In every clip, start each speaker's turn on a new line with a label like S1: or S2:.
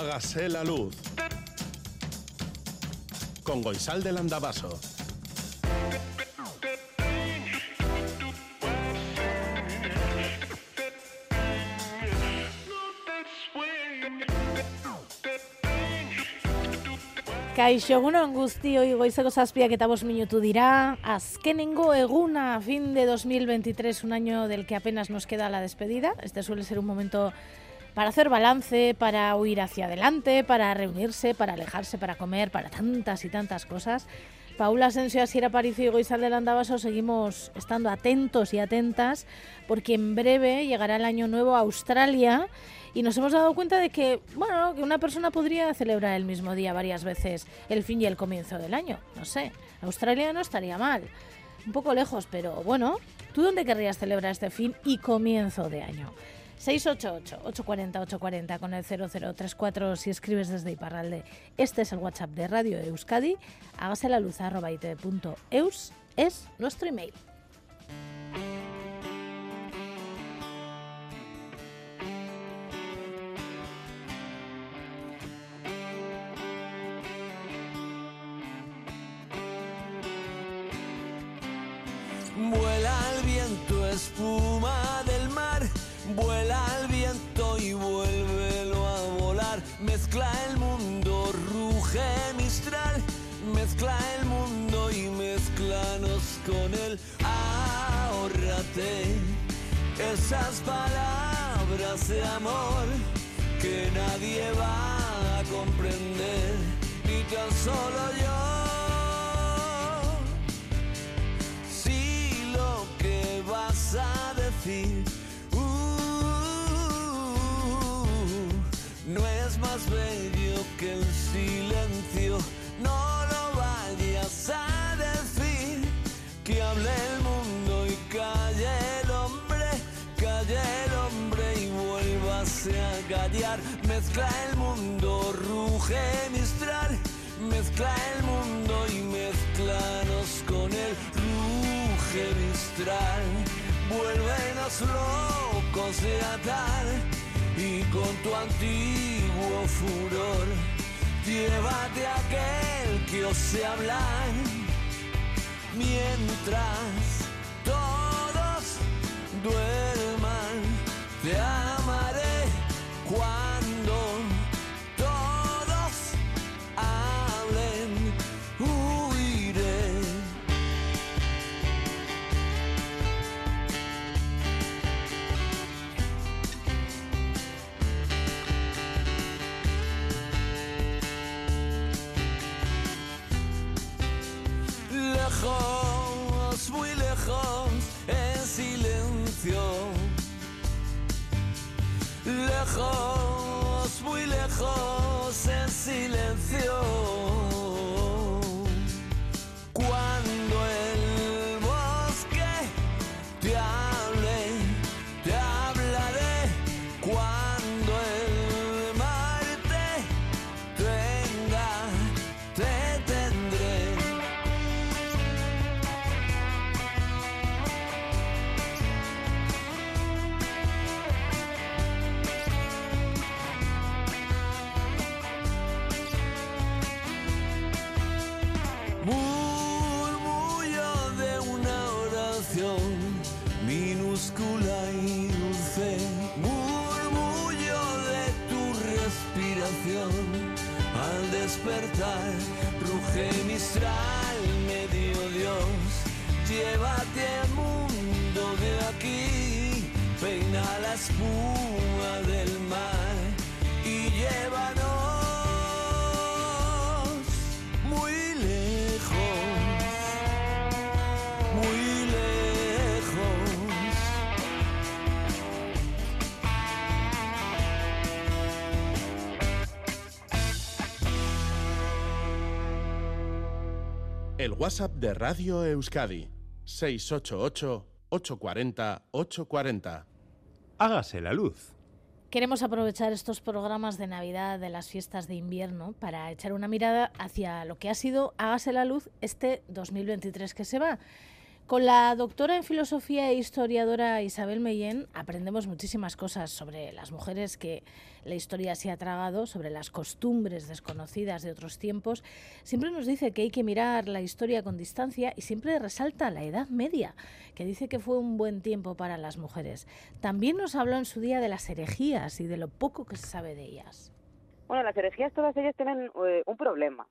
S1: Hágase la luz. Con Goisal del Andabaso.
S2: Kaixo, egunon guztioi goizeko zazpiak eta bost minutu dira. Azkenengo eguna, fin de 2023, un año del que apenas nos queda la despedida. Este suele ser un momento para hacer balance, para huir hacia adelante, para reunirse, para alejarse, para comer, para tantas y tantas cosas. Paula Asensio, Asiera Paricio y Goizal del Andabaso seguimos estando atentos y atentas porque en breve llegará el año nuevo a Australia y nos hemos dado cuenta de que, bueno, que una persona podría celebrar el mismo día varias veces el fin y el comienzo del año. No sé, Australia no estaría mal. Un poco lejos, pero bueno, ¿tú dónde querrías celebrar este fin y comienzo de año? 688-840-840 con el 0034 si escribes desde Iparralde. Este es el WhatsApp de Radio Euskadi. Hágase la luz arroba itv.eus es nuestro email.
S3: Vuela el viento, espuma con él. Ahórrate esas palabras de amor que nadie va a comprender, ni tan solo yo. Si lo que vas a decir uh, no es más bello que el silencio, Mezcla el mundo, ruge mistral, mezcla el mundo y mezclanos con el ruge mistral. Vuélvenos locos de atar y con tu antiguo furor, llévate a aquel que ose hablar mientras todos duerman. Lejos, muy lejos, en. El
S1: WhatsApp de Radio Euskadi. 688-840-840.
S4: Hágase la luz.
S2: Queremos aprovechar estos programas de Navidad, de las fiestas de invierno, para echar una mirada hacia lo que ha sido Hágase la luz este 2023 que se va. Con la doctora en filosofía e historiadora Isabel Mellén aprendemos muchísimas cosas sobre las mujeres que la historia se ha tragado, sobre las costumbres desconocidas de otros tiempos. Siempre nos dice que hay que mirar la historia con distancia y siempre resalta la Edad Media, que dice que fue un buen tiempo para las mujeres. También nos habló en su día de las herejías y de lo poco que se sabe de ellas.
S5: Bueno, las herejías todas ellas tienen eh, un problema.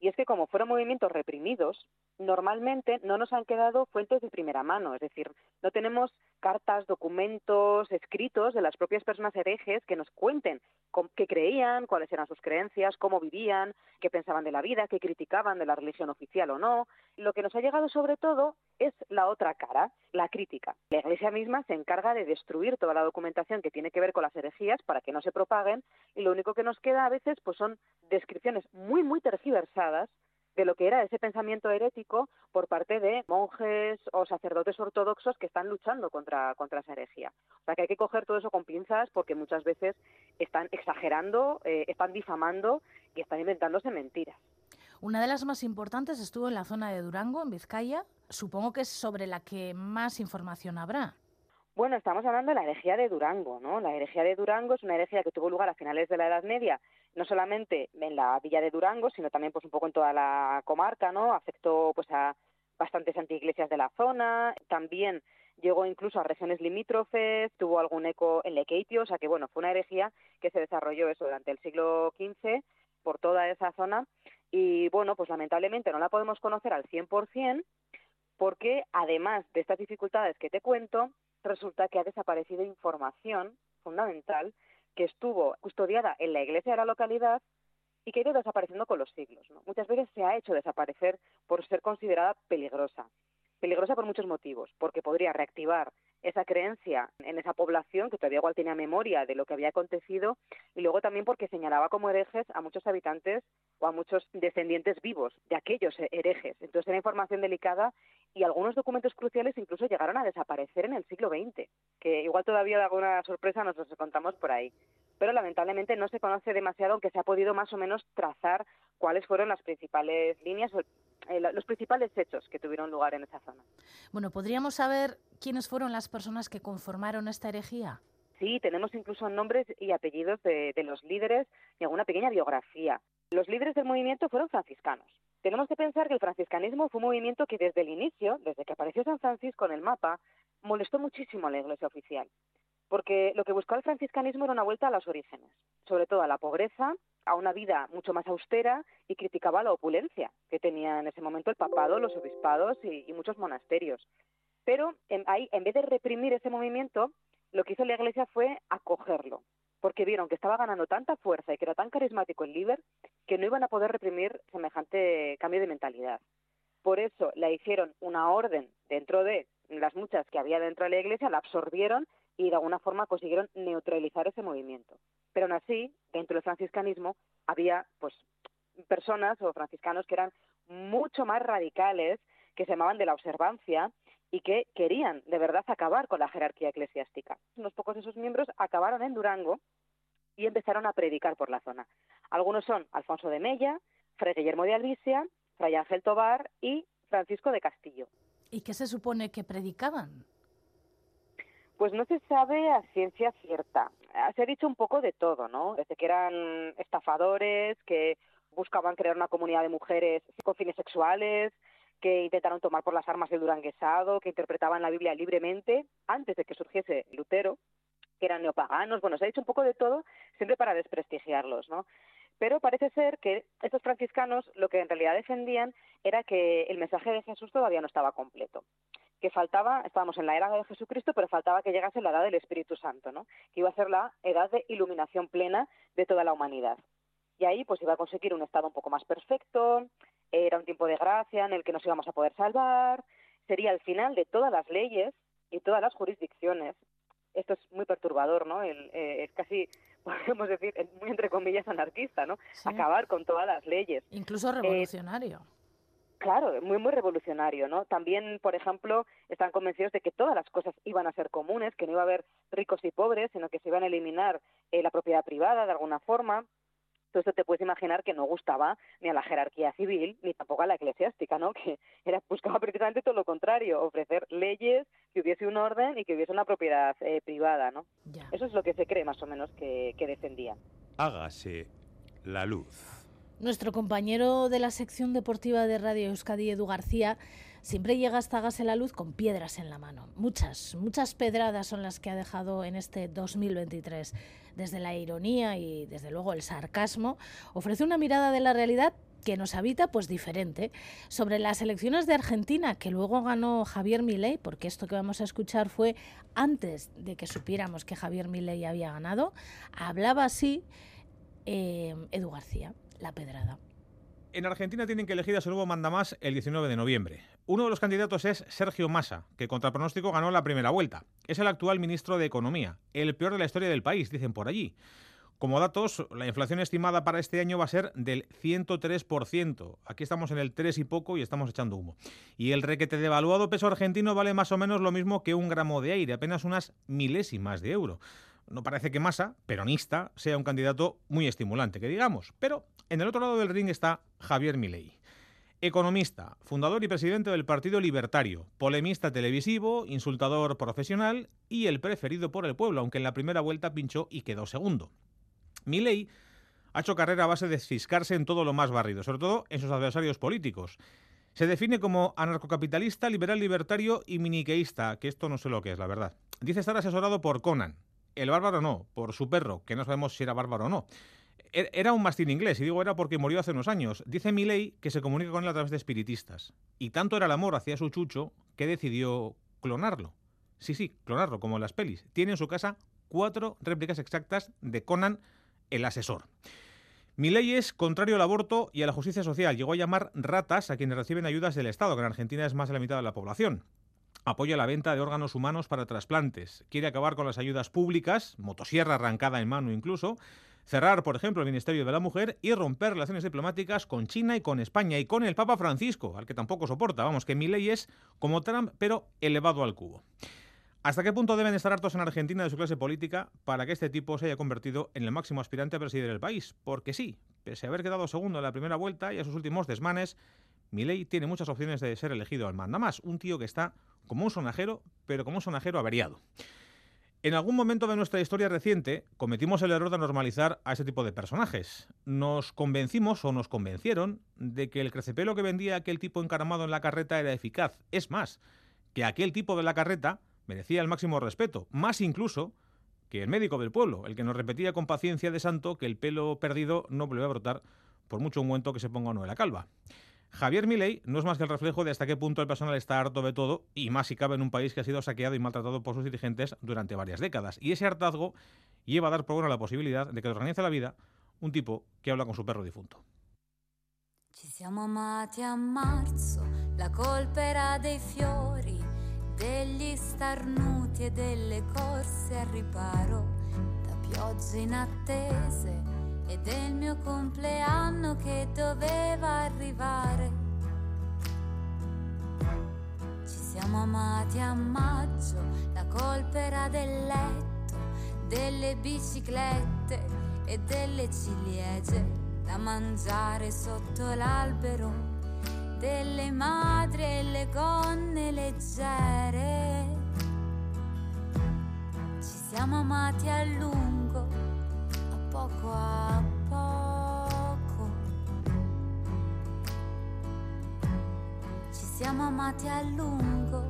S5: Y es que como fueron movimientos reprimidos, normalmente no nos han quedado fuentes de primera mano, es decir, no tenemos cartas, documentos, escritos de las propias personas herejes que nos cuenten qué creían, cuáles eran sus creencias, cómo vivían, qué pensaban de la vida, qué criticaban de la religión oficial o no. Lo que nos ha llegado sobre todo es la otra cara, la crítica. La Iglesia misma se encarga de destruir toda la documentación que tiene que ver con las herejías para que no se propaguen y lo único que nos queda a veces pues son descripciones muy muy tergiversadas de lo que era ese pensamiento herético por parte de monjes o sacerdotes ortodoxos que están luchando contra, contra esa herejía. O sea que hay que coger todo eso con pinzas porque muchas veces están exagerando, eh, están difamando y están inventándose mentiras.
S2: Una de las más importantes estuvo en la zona de Durango, en Vizcaya. Supongo que es sobre la que más información habrá.
S5: Bueno, estamos hablando de la herejía de Durango, ¿no? La herejía de Durango es una herejía que tuvo lugar a finales de la Edad Media, no solamente en la villa de Durango, sino también pues un poco en toda la comarca, ¿no? Afectó pues a bastantes antiiglesias de la zona, también llegó incluso a regiones limítrofes, tuvo algún eco en Lequeitio, o sea que bueno, fue una herejía que se desarrolló eso durante el siglo XV por toda esa zona y bueno, pues lamentablemente no la podemos conocer al 100% porque además de estas dificultades que te cuento, resulta que ha desaparecido información fundamental que estuvo custodiada en la iglesia de la localidad y que ha ido desapareciendo con los siglos. Muchas veces se ha hecho desaparecer por ser considerada peligrosa. Peligrosa por muchos motivos, porque podría reactivar esa creencia en esa población que todavía igual tenía memoria de lo que había acontecido y luego también porque señalaba como herejes a muchos habitantes o a muchos descendientes vivos de aquellos herejes. Entonces era información delicada y algunos documentos cruciales incluso llegaron a desaparecer en el siglo XX, que igual todavía de alguna sorpresa nos los contamos por ahí. Pero lamentablemente no se conoce demasiado, aunque se ha podido más o menos trazar cuáles fueron las principales líneas o eh, los principales hechos que tuvieron lugar en esa zona.
S2: Bueno, ¿podríamos saber quiénes fueron las personas que conformaron esta herejía?
S5: Sí, tenemos incluso nombres y apellidos de, de los líderes y alguna pequeña biografía. Los líderes del movimiento fueron franciscanos. Tenemos que pensar que el franciscanismo fue un movimiento que desde el inicio, desde que apareció San Francisco en el mapa, molestó muchísimo a la Iglesia oficial, porque lo que buscaba el franciscanismo era una vuelta a los orígenes, sobre todo a la pobreza, a una vida mucho más austera y criticaba la opulencia que tenía en ese momento el papado, los obispados y, muchos monasterios. Pero en, ahí, en vez de reprimir ese movimiento, lo que hizo la Iglesia fue acogerlo, porque vieron que estaba ganando tanta fuerza y que era tan carismático el líder que no iban a poder reprimir semejante cambio de mentalidad. Por eso la hicieron una orden dentro de las muchas que había dentro de la iglesia, la absorbieron y de alguna forma consiguieron neutralizar ese movimiento. Pero aún así, dentro del franciscanismo había pues personas o franciscanos que eran mucho más radicales, que se llamaban de la observancia y que querían de verdad acabar con la jerarquía eclesiástica. Unos pocos de esos miembros acabaron en Durango y empezaron a predicar por la zona. Algunos son Alfonso de Mella, Fray Guillermo de Albisia, Fray Ángel Tobar y Francisco de Castillo.
S2: ¿Y qué se supone que predicaban?
S5: Pues no se sabe a ciencia cierta. Se ha dicho un poco de todo, ¿no? Desde que eran estafadores, que buscaban crear una comunidad de mujeres con fines sexuales, que intentaron tomar por las armas el duranguesado, que interpretaban la Biblia libremente antes de que surgiese Lutero, que eran neopaganos. Bueno, se ha dicho un poco de todo, siempre para desprestigiarlos, ¿no? Pero parece ser que estos franciscanos lo que en realidad defendían era que el mensaje de Jesús todavía no estaba completo que faltaba, estábamos en la era de Jesucristo, pero faltaba que llegase la edad del Espíritu Santo, ¿no? que iba a ser la edad de iluminación plena de toda la humanidad. Y ahí pues iba a conseguir un estado un poco más perfecto, era un tiempo de gracia en el que nos íbamos a poder salvar, sería el final de todas las leyes y todas las jurisdicciones. Esto es muy perturbador, ¿no? Eh, es casi, podemos decir, muy entre comillas anarquista, ¿no? Acabar con todas las leyes.
S2: Incluso eh, revolucionario.
S5: Claro, muy, muy revolucionario, ¿no? También, por ejemplo, están convencidos de que todas las cosas iban a ser comunes, que no iba a haber ricos y pobres, sino que se iban a eliminar eh, la propiedad privada de alguna forma, Todo esto te puedes imaginar que no gustaba ni a la jerarquía civil ni tampoco a la eclesiástica, ¿no? Que era buscaba precisamente todo lo contrario, ofrecer leyes, que hubiese un orden y que hubiese una propiedad eh, privada, ¿no?
S2: Ya.
S5: Eso es lo que se cree más o menos que, que defendía.
S4: Hágase la luz.
S2: Nuestro compañero de la sección deportiva de Radio Euskadi, Edu García, siempre llega hasta Hágase la Luz con piedras en la mano. Muchas, muchas pedradas son las que ha dejado en este 2023. Desde la ironía y desde luego el sarcasmo, ofrece una mirada de la realidad que nos habita pues diferente sobre las elecciones de Argentina que luego ganó Javier Milei porque esto que vamos a escuchar fue antes de que supiéramos que Javier Milei había ganado hablaba así eh, Edu García la pedrada
S6: En Argentina tienen que elegir a su nuevo mandamás el 19 de noviembre. Uno de los candidatos es Sergio Massa, que contra pronóstico ganó la primera vuelta. Es el actual ministro de Economía, el peor de la historia del país, dicen por allí. Como datos, la inflación estimada para este año va a ser del 103%. Aquí estamos en el 3 y poco y estamos echando humo. Y el requete devaluado peso argentino vale más o menos lo mismo que un gramo de aire, apenas unas milésimas de euro. No parece que Massa, peronista, sea un candidato muy estimulante, que digamos. Pero en el otro lado del ring está Javier Milei. Economista, fundador y presidente del Partido Libertario, polemista televisivo, insultador profesional y el preferido por el pueblo, aunque en la primera vuelta pinchó y quedó segundo. Milei ha hecho carrera a base de ciscarse en todo lo más barrido, sobre todo en sus adversarios políticos. Se define como anarcocapitalista, liberal libertario y miniqueísta, que esto no sé lo que es, la verdad. Dice estar asesorado por Conan. El bárbaro no, por su perro, que no sabemos si era bárbaro o no. Er- Era un mastín inglés, y digo era porque murió hace unos años. Dice Milei que se comunica con él a través de espiritistas. Y tanto era el amor hacia su chucho que decidió clonarlo. Sí, sí, clonarlo, como las pelis. Tiene en su casa cuatro réplicas exactas de Conan, el asesor. Milei es contrario al aborto y a la justicia social. Llegó a llamar ratas a quienes reciben ayudas del Estado, que en Argentina es más de la mitad de la población. Apoya la venta de órganos humanos para trasplantes. Quiere acabar con las ayudas públicas, motosierra arrancada en mano incluso. Cerrar, por ejemplo, el Ministerio de la Mujer y romper relaciones diplomáticas con China y con España y con el Papa Francisco, al que tampoco soporta. Vamos, que Milei es como Trump, pero elevado al cubo. ¿Hasta qué punto deben estar hartos en Argentina de su clase política para que este tipo se haya convertido en el máximo aspirante a presidir el país? Porque sí, pese a haber quedado segundo en la primera vuelta y a sus últimos desmanes, Milei tiene muchas opciones de ser elegido al mandamás. Un tío que está como un sonajero, pero como un sonajero averiado. En algún momento de nuestra historia reciente cometimos el error de normalizar a ese tipo de personajes. Nos convencimos o nos convencieron de que el crecepelo que vendía aquel tipo encaramado en la carreta era eficaz. Es más, que aquel tipo de la carreta merecía el máximo respeto, más incluso que el médico del pueblo, el que nos repetía con paciencia de santo que el pelo perdido no vuelve a brotar por mucho ungüento que se ponga uno en la calva. Javier Milei no es más que el reflejo de hasta qué punto el personal está harto de todo y más si cabe en un país que ha sido saqueado y maltratado por sus dirigentes durante varias décadas. Y ese hartazgo lleva a dar por buena la posibilidad de que organice la vida un tipo que habla con su perro difunto.
S7: E del mio compleanno che doveva arrivare. Ci siamo amati a maggio, la colpa era del letto, delle biciclette e delle ciliegie da mangiare sotto l'albero, delle madri e le gonne leggere. Ci siamo amati a lungo, poco a poco. Ci siamo amati a lungo,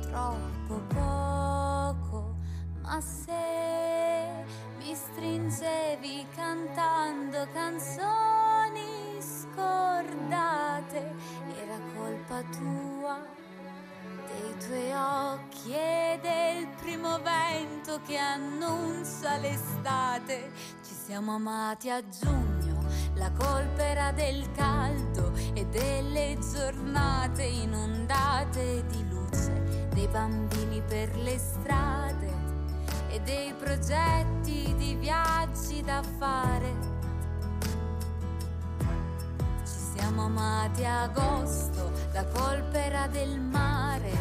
S7: troppo poco, ma se mi stringevi cantando canzoni scordate, era colpa tua dei tuoi occhi e del primo vento che annuncia l'estate. Ci siamo amati a giugno, la colpa era del caldo e delle giornate inondate di luce, dei bambini per le strade e dei progetti di viaggi da fare. Siamo amati agosto, la colpa era del mare,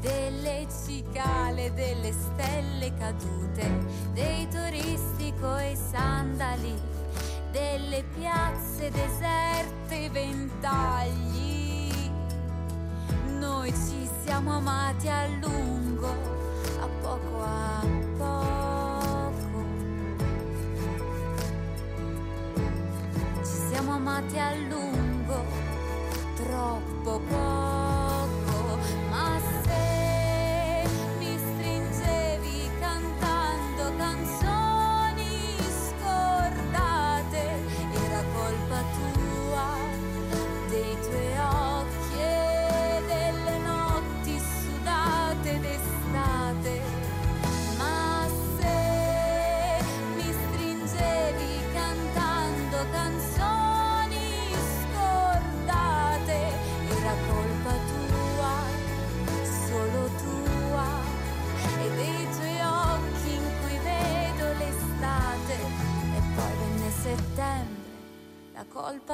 S7: delle cicale, delle stelle cadute, dei turisti coi sandali, del le piazze deserte, ventagli. Noi ci siamo amati a lungo, a poco a poco. Ci siamo amati a lungo, troppo poco,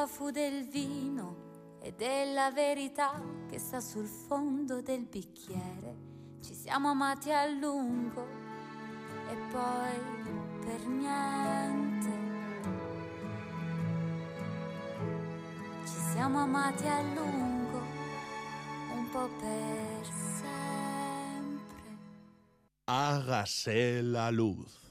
S7: fu del vino e della verità che sta sul fondo del bicchiere. Ci siamo amati a lungo e poi per niente. Ci siamo amati a lungo, un po' per sempre.
S1: Hágase la luz.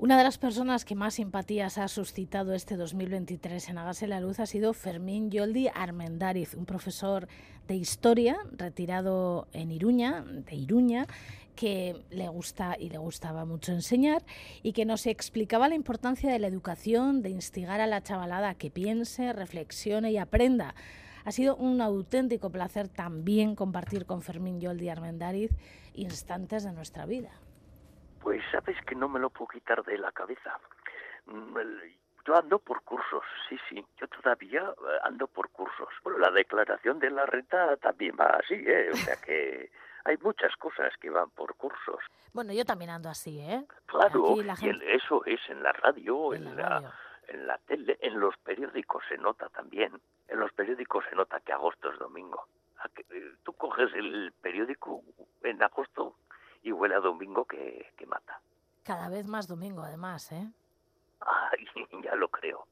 S2: Una de las personas que más simpatías ha suscitado este 2023 en Hágase la Luz ha sido Fermín Yoldi Armendáriz, un profesor de historia retirado en Iruña, de Iruña, que le gusta y le gustaba mucho enseñar y que nos explicaba la importancia de la educación, de instigar a la chavalada a que piense, reflexione y aprenda. Ha sido un auténtico placer también compartir con Fermín Yoldi Armendáriz instantes de nuestra vida.
S8: Pues sabes que no me lo puedo quitar de la cabeza. Mm, Yo ando por cursos, sí, sí. Yo todavía eh, ando por cursos. Bueno, la declaración de la renta también va así, ¿eh? O sea que hay muchas cosas que van por cursos.
S2: Bueno, yo también ando así, ¿eh?
S8: Claro, y eso es en la radio,
S2: En
S8: en,
S2: la
S8: la,
S2: radio.
S8: en la tele, en los periódicos se nota también. En los periódicos se nota que agosto es domingo. Eh, Tú coges el periódico en agosto y huele a domingo que, que mata.
S2: Cada vez más domingo, además, ¿eh?
S8: Ay, ya lo creo.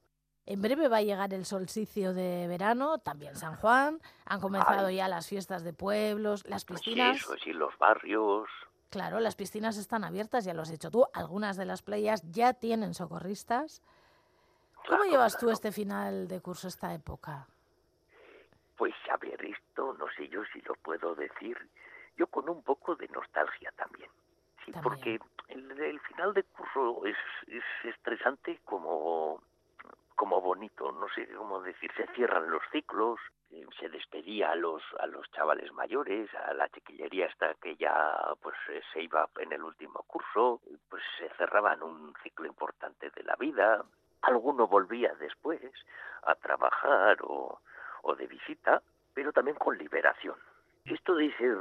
S2: En breve va a llegar el solsticio de verano, también San Juan. Han comenzado
S8: Ay.
S2: ya las fiestas de pueblos, las
S8: Pues sí,
S2: piscinas.
S8: eso, sí, los barrios.
S2: Claro, las piscinas están abiertas, ya lo has dicho tú. Algunas de las playas ya tienen socorristas. ¿Cómo
S8: Claro,
S2: llevas tú
S8: claro.
S2: este final de curso, esta época?
S8: Pues a ver, esto no sé yo si lo puedo decir. Yo con un poco de nostalgia también. Sí,
S2: También.
S8: porque el, el final de curso es, es estresante como, como bonito, no sé cómo decir. Se cierran los ciclos, eh, se despedía a los, a los chavales mayores, a la chiquillería hasta que ya pues eh, se iba en el último curso, pues se cerraban un ciclo importante de la vida. Alguno volvía después a trabajar o, o de visita, pero también con liberación. Esto de ser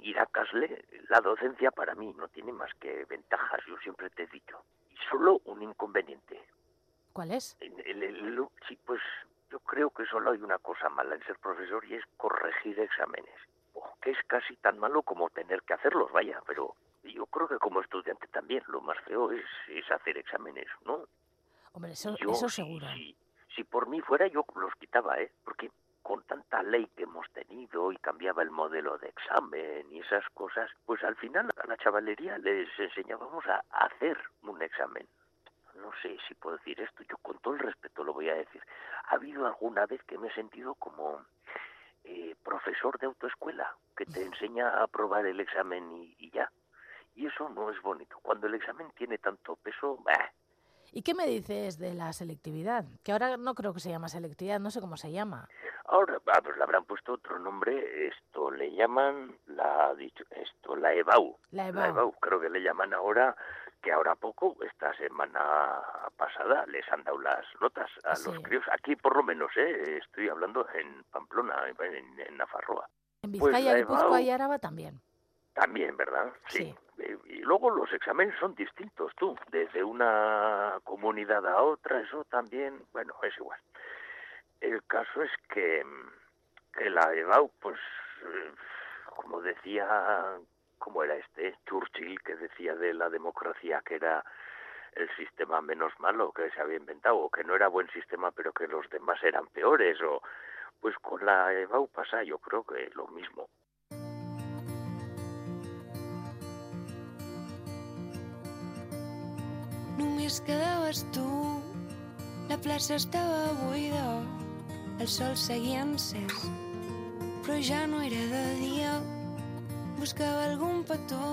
S8: ir a Casle, la docencia para mí no tiene más que ventajas, yo siempre te he dicho. Y solo un inconveniente.
S2: ¿Cuál es?
S8: El- el- el- sí, pues yo creo que solo hay una cosa mala en ser profesor y es corregir exámenes. Oh, que es casi tan malo como tener que hacerlos, vaya, pero yo creo que como estudiante también lo más feo es, es hacer exámenes, ¿no?
S2: Hombre, eso,
S8: Yo,
S2: eso
S8: si-
S2: seguro.
S8: Si, si por mí fuera, yo los quitaba, ¿eh? Porque con tanta ley que hemos tenido y cambiaba el modelo de examen y esas cosas, pues al final a la chavalería les enseñábamos a hacer un examen. No sé si puedo decir esto, yo con todo el respeto lo voy a decir. Ha habido alguna vez que me he sentido como eh, profesor de autoescuela, que te enseña a aprobar el examen y, ya. Y eso no es bonito. Cuando el examen tiene tanto peso,
S2: ¿Y qué me dices de la selectividad? Que ahora no creo que se llama selectividad, no sé cómo se llama.
S8: Ahora, ah, pues le habrán puesto otro nombre, esto le llaman la esto la EBAU.
S2: La
S8: La
S2: EBAU.
S8: EBAU, creo que le llaman ahora, que ahora poco, esta semana pasada, les han dado las notas a
S2: Sí.
S8: los críos. Aquí por lo menos, ¿eh? estoy hablando en Pamplona, en, en Nafarroa.
S2: En
S8: Pues
S2: Vizcaya,
S8: la
S2: Guipúzcoa
S8: EBAU-
S2: y Araba también.
S8: También, ¿verdad?
S2: Sí.
S8: Y luego los exámenes son distintos, tú, desde una comunidad a otra, eso también, bueno, es igual. El caso es que, que la EBAU, pues, eh, como decía, como era este, Churchill, que decía de la democracia que era el sistema menos malo que se había inventado, o que no era buen sistema, pero que los demás eran peores, o pues con la EBAU pasa yo creo que lo mismo.
S9: Només quedaves tu, la plaça estava buida, el sol seguia encès, però ja no era de dia. Buscava algun petó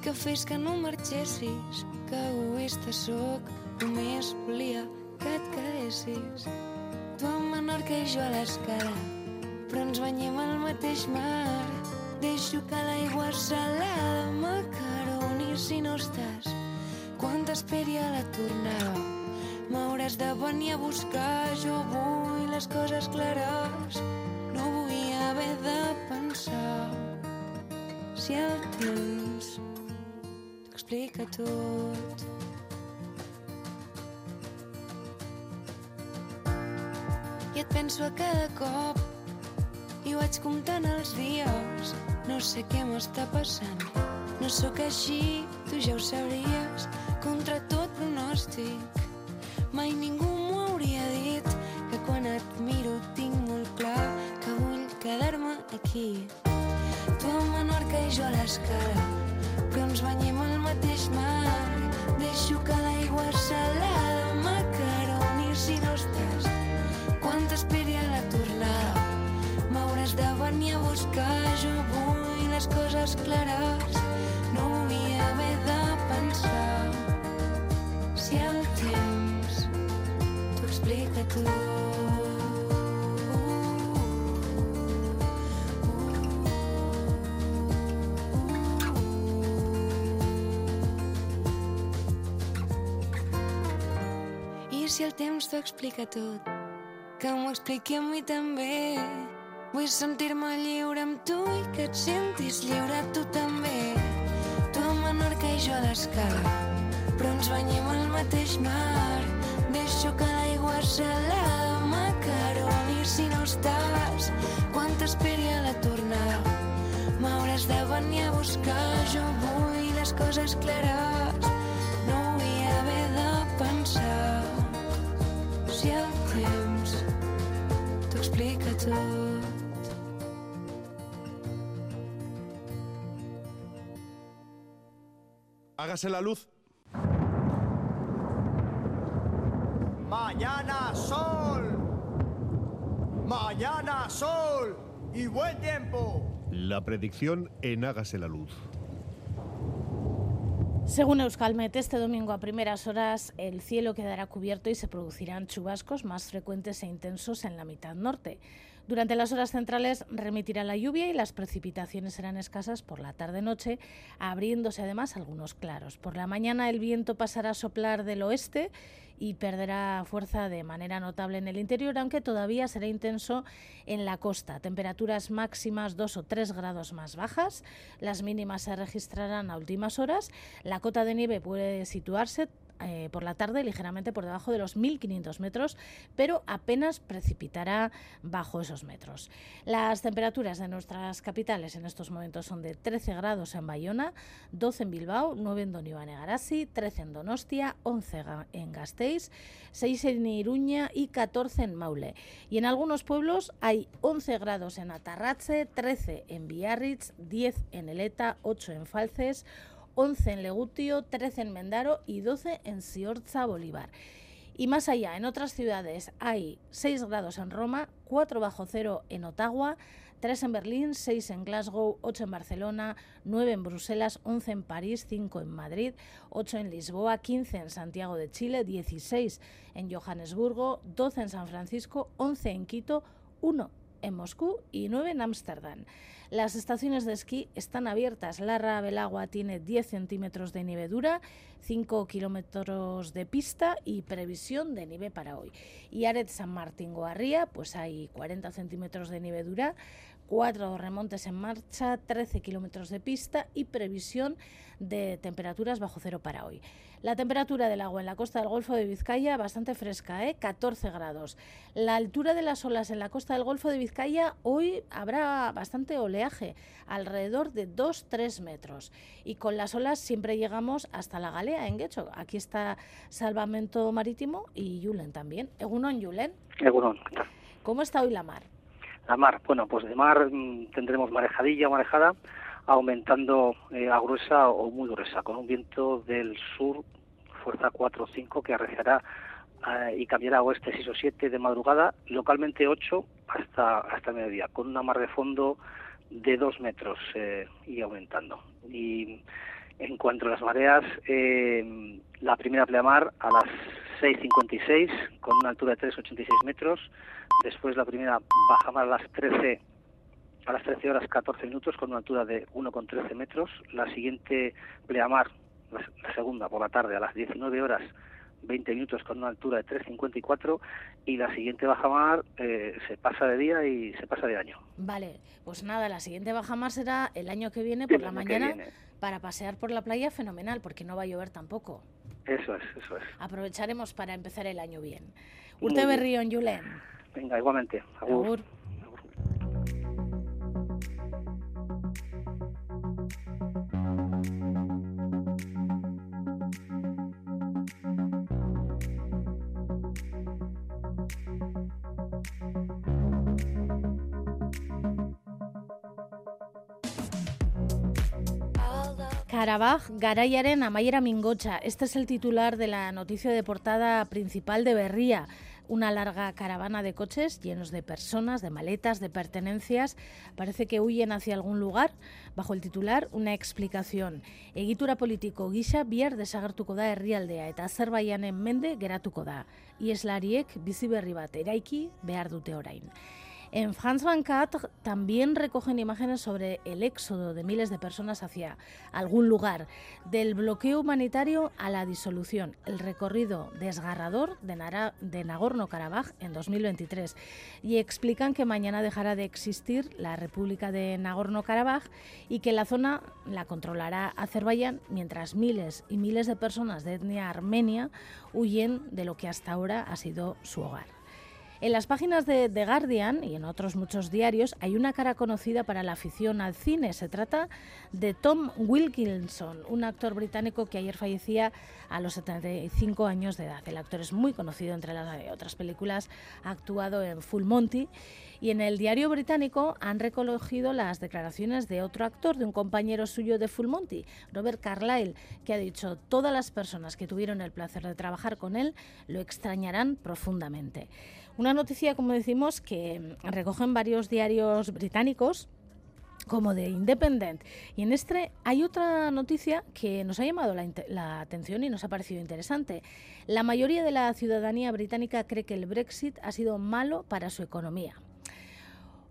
S9: que fes que no marxessis, que egoista sóc, només volia que et quedessis. Tu en Menorca i jo a l'escala, però ens banyem al mateix mar. Deixo que l'aigua salada m'acaroni si no estàs. Quan t'esperi a la tornada, m'hauràs de venir a buscar. Jo vull les coses clares, no vull haver de pensar. Si el temps t'explica tot. I et penso a cada cop i vaig comptant els dies. No sé què m'està passant. No sóc així, tu ja ho sabries, contra tot pronòstic. Mai ningú m'ho hauria dit, que quan et miro tinc molt clar que vull quedar-me aquí. Tu a Menorca i jo a l'escala, però ens banyem al mateix mar. Deixo que l'aigua salada m'acaroni si no estàs. Quan t'esperi a la tornada, m'hauràs de venir a buscar. Jo vull les coses clares, si el temps t'ho explica tot, que m'ho expliqui a mi també. Vull sentir-me lliure amb tu i que et sentis lliure tu també. Tu a Menorca i jo a l'escala, però ens banyem al mateix mar. Deixo que l'aigua salada m'acaroni si no estàs. Quan t'esperi a la tornada, m'hauràs de venir a buscar. Jo vull les coses clares, no vull haver de pensar. Si el temps t'ho explica tot.
S1: Hágase la luz.
S10: Mañana sol. Mañana sol. Y buen tiempo.
S11: La predicción en Hágase la Luz.
S2: Según Euskalmet, este domingo a primeras horas el cielo quedará cubierto y se producirán chubascos más frecuentes e intensos en la mitad norte. Durante las horas centrales remitirá la lluvia y las precipitaciones serán escasas por la tarde-noche, abriéndose además algunos claros. Por la mañana el viento pasará a soplar del oeste y perderá fuerza de manera notable en el interior, aunque todavía será intenso en la costa. Temperaturas máximas 2 o 3 grados más bajas, las mínimas se registrarán a últimas horas, la cota de nieve puede situarse eh, por la tarde ligeramente por debajo de los 1.500 metros, pero apenas precipitará bajo esos metros. Las temperaturas de nuestras capitales en estos momentos son de 13 grados en Bayona, 12 en Bilbao, 9 en Donibane Garasi, 13 en Donostia, 11 en Gasteiz, 6 en Iruña y 14 en Maule. Y en algunos pueblos hay 11 grados en Atarratze, 13 en Biarritz, 10 en Eleta, 8 en Falces, 11 en Legutio, 13 en Mendaro y 12 en Siorza, Bolívar. Y más allá, en otras ciudades hay 6 grados en Roma, 4 bajo cero en Ottawa, 3 en Berlín, 6 en Glasgow, 8 en Barcelona, 9 en Bruselas, 11 en París, 5 en Madrid, 8 en Lisboa, 15 en Santiago de Chile, 16 en Johannesburgo, 12 en San Francisco, 11 en Quito, 1 en Moscú y 9 en Ámsterdam. Las estaciones de esquí están abiertas. Larra Belagua tiene 10 centímetros de nieve dura, 5 kilómetros de pista y previsión de nieve para hoy. Y Aret San Martín Goarría, pues hay 40 centímetros de nieve dura, cuatro remontes en marcha, 13 kilómetros de pista y previsión de temperaturas bajo cero para hoy. La temperatura del agua en la costa del Golfo de Vizcaya bastante fresca, ¿eh? 14 grados. La altura de las olas en la costa del Golfo de Vizcaya hoy habrá bastante oleaje, alrededor de 2-3 metros. Y con las olas siempre llegamos hasta la Galea, en Guecho. Aquí está Salvamento Marítimo y Yulen también. Egunon, Yulen.
S12: Egunon.
S2: ¿Cómo está hoy la mar?
S12: La mar, bueno, pues de mar mm, tendremos marejadilla, marejada, aumentando eh, a gruesa o muy gruesa, con un viento del sur, fuerza 4 o 5, que arreciará eh, y cambiará a oeste 6 o 7 de madrugada, localmente 8 hasta, hasta mediodía, con una mar de fondo de 2 metros eh, y aumentando. Y en cuanto a las mareas, eh, la primera pleamar a las 6.56 con una altura de 3,86 metros. Después la primera bajamar a las 13 a las 13 horas 14 minutos con una altura de 1,13 metros. La siguiente pleamar, la, la segunda por la tarde a las 19 horas 20 minutos con una altura de 3,54 y la siguiente bajamar eh, se pasa de día y se pasa de año.
S2: Vale, pues nada, la siguiente bajamar será el año que viene por la mañana para pasear por la playa fenomenal, porque no va a llover tampoco.
S12: Eso es, eso es.
S2: Aprovecharemos para empezar el año bien. Urte. Berrión, Julen.
S12: Venga, igualmente. Agur.
S2: Agur. Karabaj, garaiaren amaiera mingocha. Este es el titular de la noticia de portada principal de Berría. Una larga caravana de coches llenos de personas, de maletas, de pertenencias. Parece que huyen hacia algún lugar. Bajo el titular, una explicación. Egitura politiko gisa bihar desagertuko da herrialdea eta Azerbaijanen mende geratuko da. Ieslariek bizi berri bat eraiki behar dute orain. En France 24 también recogen imágenes sobre el éxodo de miles de personas hacia algún lugar, del bloqueo humanitario a la disolución, el recorrido desgarrador de, de Nagorno-Karabaj en 2023. Y explican que mañana dejará de existir la República de Nagorno-Karabaj y que la zona la controlará Azerbaiyán mientras miles y miles de personas de etnia armenia huyen de lo que hasta ahora ha sido su hogar. En las páginas de The Guardian y en otros muchos diarios hay una cara conocida para la afición al cine. Se trata de Tom Wilkinson, un actor británico que ayer fallecía a los 75 años de edad. El actor es muy conocido entre las eh, otras películas, ha actuado en Full Monty y en el diario británico han recogido las declaraciones de otro actor, de un compañero suyo de Full Monty, Robert Carlyle, que ha dicho todas las personas que tuvieron el placer de trabajar con él lo extrañarán profundamente. Una noticia, como decimos, que recogen varios diarios británicos como de Independent. Y en este hay otra noticia que nos ha llamado la, la atención y nos ha parecido interesante. La mayoría de la ciudadanía británica cree que el Brexit ha sido malo para su economía.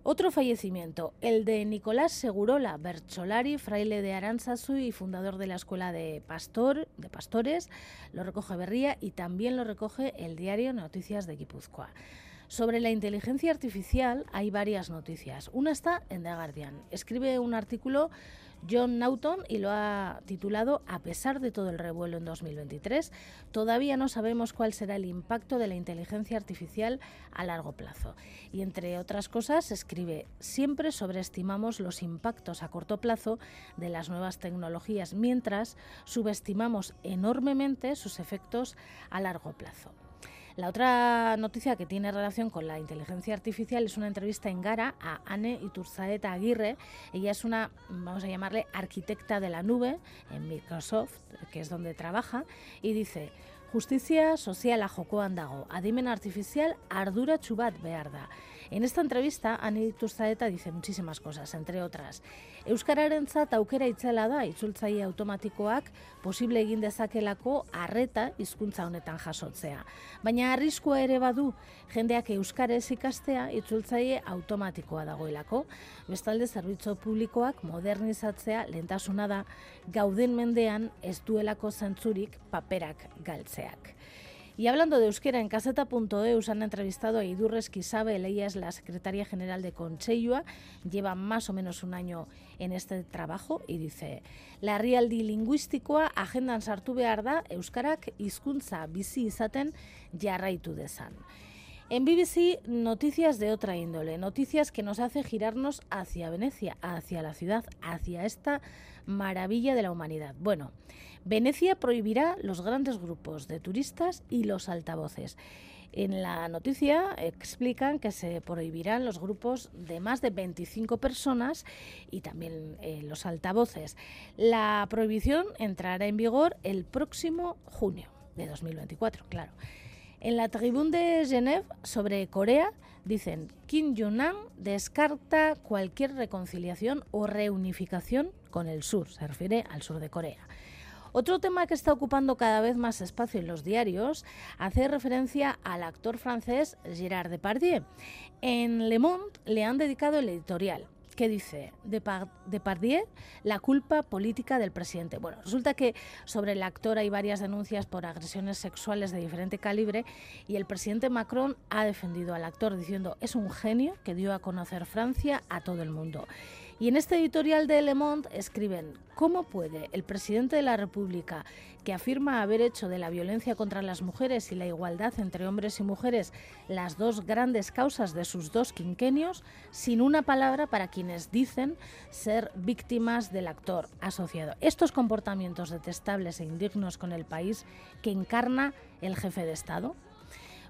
S2: Otro fallecimiento, el de Nicolás Segurola Bercholari, fraile de Aránzazu y fundador de la Escuela de, Pastor, de Pastores, lo recoge Berría y también lo recoge el diario Noticias de Guipúzcoa. Sobre la inteligencia artificial hay varias noticias. Una está en The Guardian. Escribe un artículo John Naughton y lo ha titulado A pesar de todo el revuelo en 2023, todavía no sabemos cuál será el impacto de la inteligencia artificial a largo plazo. Y entre otras cosas escribe, siempre sobreestimamos los impactos a corto plazo de las nuevas tecnologías, mientras subestimamos enormemente sus efectos a largo plazo. La otra noticia que tiene relación con la inteligencia artificial es una entrevista en Gara a Anne Iturzaeta Aguirre. Ella es una, vamos a llamarle, arquitecta de la nube en Microsoft, que es donde trabaja, y dice, justizia soziala jokoan dago, adimen artificial arduratsu bat behar da. En esta entrevista, Anne Iturzaeta dice muchísimas cosas, entre otras. Euskararentzat aukera itzela da itzultzaile automatikoak posible egin dezakelako arreta hizkuntza honetan jasotzea. Baina arriskua ere badu jendeak euskarez ikastea itzultzaile automatikoa dagoelako. Bestalde zerbitzu publikoak modernizatzea lehentasuna da gauden mendean ez duelako zentzurik paperak galtzeak. Y hablando de euskera, en caseta.eus han entrevistado a Idurres Quisabe, ella es la secretaria general de Concheyua, lleva más o menos un año en este trabajo y dice, la realdi lingüistikoa agendan sartu behar da euskarak hizkuntza bizi izaten jarraitu dezan. En BBC, noticias de otra índole, noticias que nos hace girarnos hacia Venecia, hacia la ciudad, hacia esta maravilla de la humanidad. Bueno, Venecia prohibirá los grandes grupos de turistas y los altavoces. En la noticia explican que se prohibirán los grupos de más de 25 personas y también eh, los altavoces. La prohibición entrará en vigor el próximo junio de 2024, claro. En la tribuna de Genève sobre Corea dicen Kim Jong-un descarta cualquier reconciliación o reunificación con el sur, se refiere al sur de Corea. Otro tema que está ocupando cada vez más espacio en los diarios hace referencia al actor francés Gérard Depardieu. En Le Monde le han dedicado el editorial que dice Depardieu, la culpa política del presidente. Bueno, resulta que sobre el actor hay varias denuncias por agresiones sexuales de diferente calibre y el presidente Macron ha defendido al actor diciendo es un genio que dio a conocer Francia a todo el mundo. Y en este editorial de Le Monde escriben, ¿cómo puede el presidente de la República, que afirma haber hecho de la violencia contra las mujeres y la igualdad entre hombres y mujeres las dos grandes causas de sus dos quinquenios, sin una palabra para quienes dicen ser víctimas del actor asociado? Estos comportamientos detestables e indignos con el país que encarna el jefe de Estado.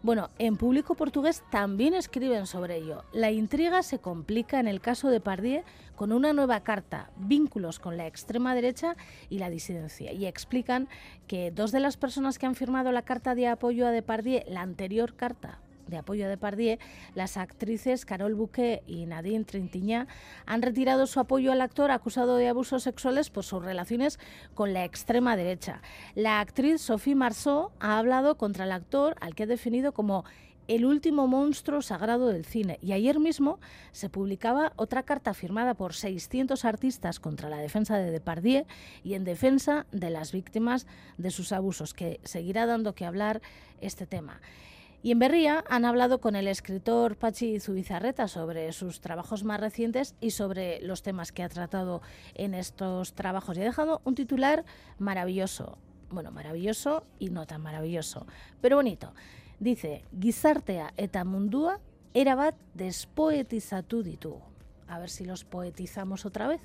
S2: Bueno, en público portugués también escriben sobre ello. La intriga se complica en el caso de Pardier con una nueva carta, vínculos con la extrema derecha y la disidencia. Y explican que dos de las personas que han firmado la carta de apoyo a Depardieu, la anterior carta de apoyo a Depardieu, las actrices Carol Bouquet y Nadine Trintiñá han retirado su apoyo al actor acusado de abusos sexuales por sus relaciones con la extrema derecha. La actriz Sophie Marceau ha hablado contra el actor al que ha definido como el último monstruo sagrado del cine. Y ayer mismo se publicaba otra carta firmada por 600 artistas contra la defensa de Depardieu y en defensa de las víctimas de sus abusos, que seguirá dando que hablar este tema. Y en Berría han hablado con el escritor Pachi Zubizarreta sobre sus trabajos más recientes y sobre los temas que ha tratado en estos trabajos. Y ha dejado un titular maravilloso. Bueno, maravilloso y no tan maravilloso, pero bonito. Dice, gizartea eta mundua erabat despoetizatu ditu. A ver si los poetizamos otra vez.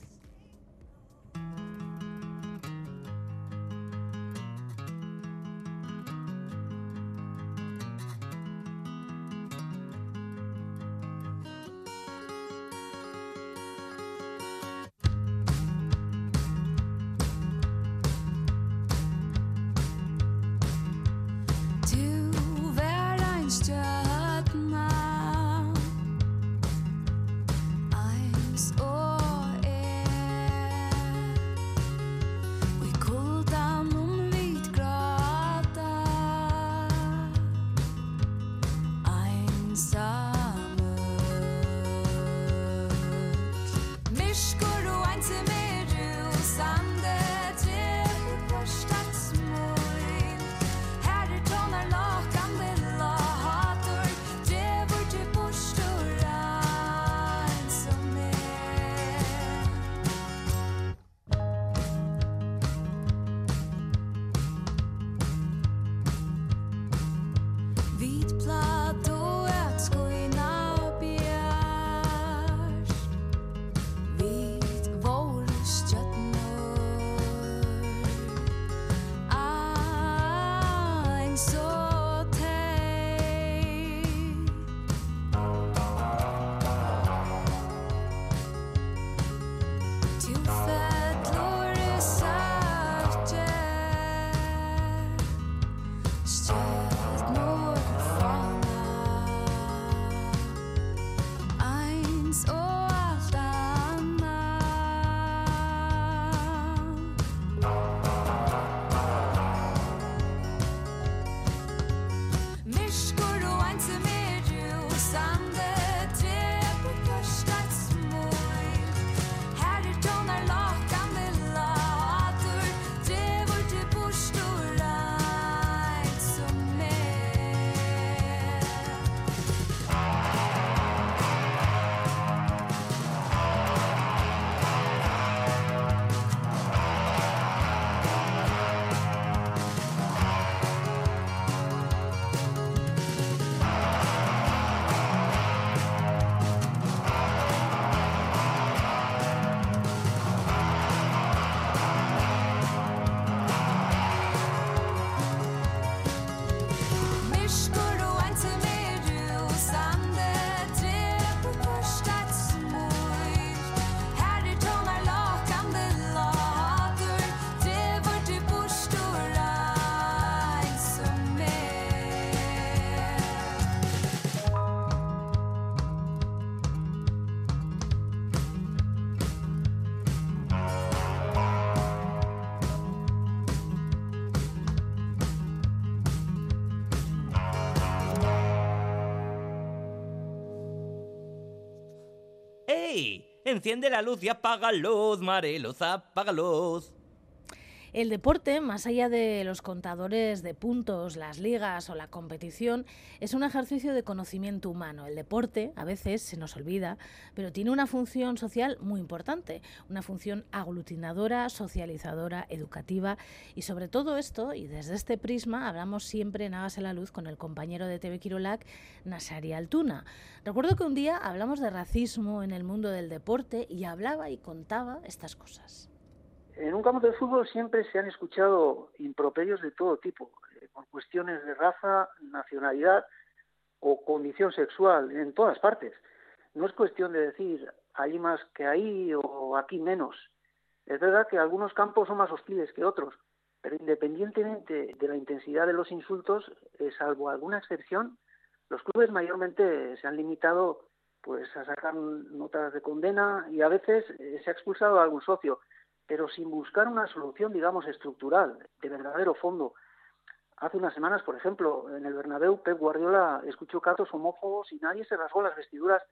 S13: Enciende la luz y apaga luz, Mariluz, apaga luz.
S2: El deporte, más allá de los contadores de puntos, las ligas o la competición, es un ejercicio de conocimiento humano. El deporte a veces se nos olvida, pero tiene una función social muy importante, una función aglutinadora, socializadora, educativa y sobre todo esto, y desde este prisma, hablamos siempre en Hágase la Luz con el compañero de TV Quirolac, Nasari Altuna. Recuerdo que un día hablamos de racismo en el mundo del deporte y hablaba y contaba estas cosas.
S14: En un campo de fútbol siempre se han escuchado improperios de todo tipo, eh, por cuestiones de raza, nacionalidad o condición sexual, en todas partes. No es cuestión de decir ahí más que ahí o aquí menos. Es verdad que algunos campos son más hostiles que otros, pero independientemente de la intensidad de los insultos, eh, salvo alguna excepción, los clubes mayormente se han limitado pues a sacar notas de condena y a veces eh, se ha expulsado a algún socio pero sin buscar una solución, digamos, estructural, de verdadero fondo. Hace unas semanas, por ejemplo, en el Bernabéu, Pep Guardiola escuchó casos homófobos y nadie se rasgó las vestiduras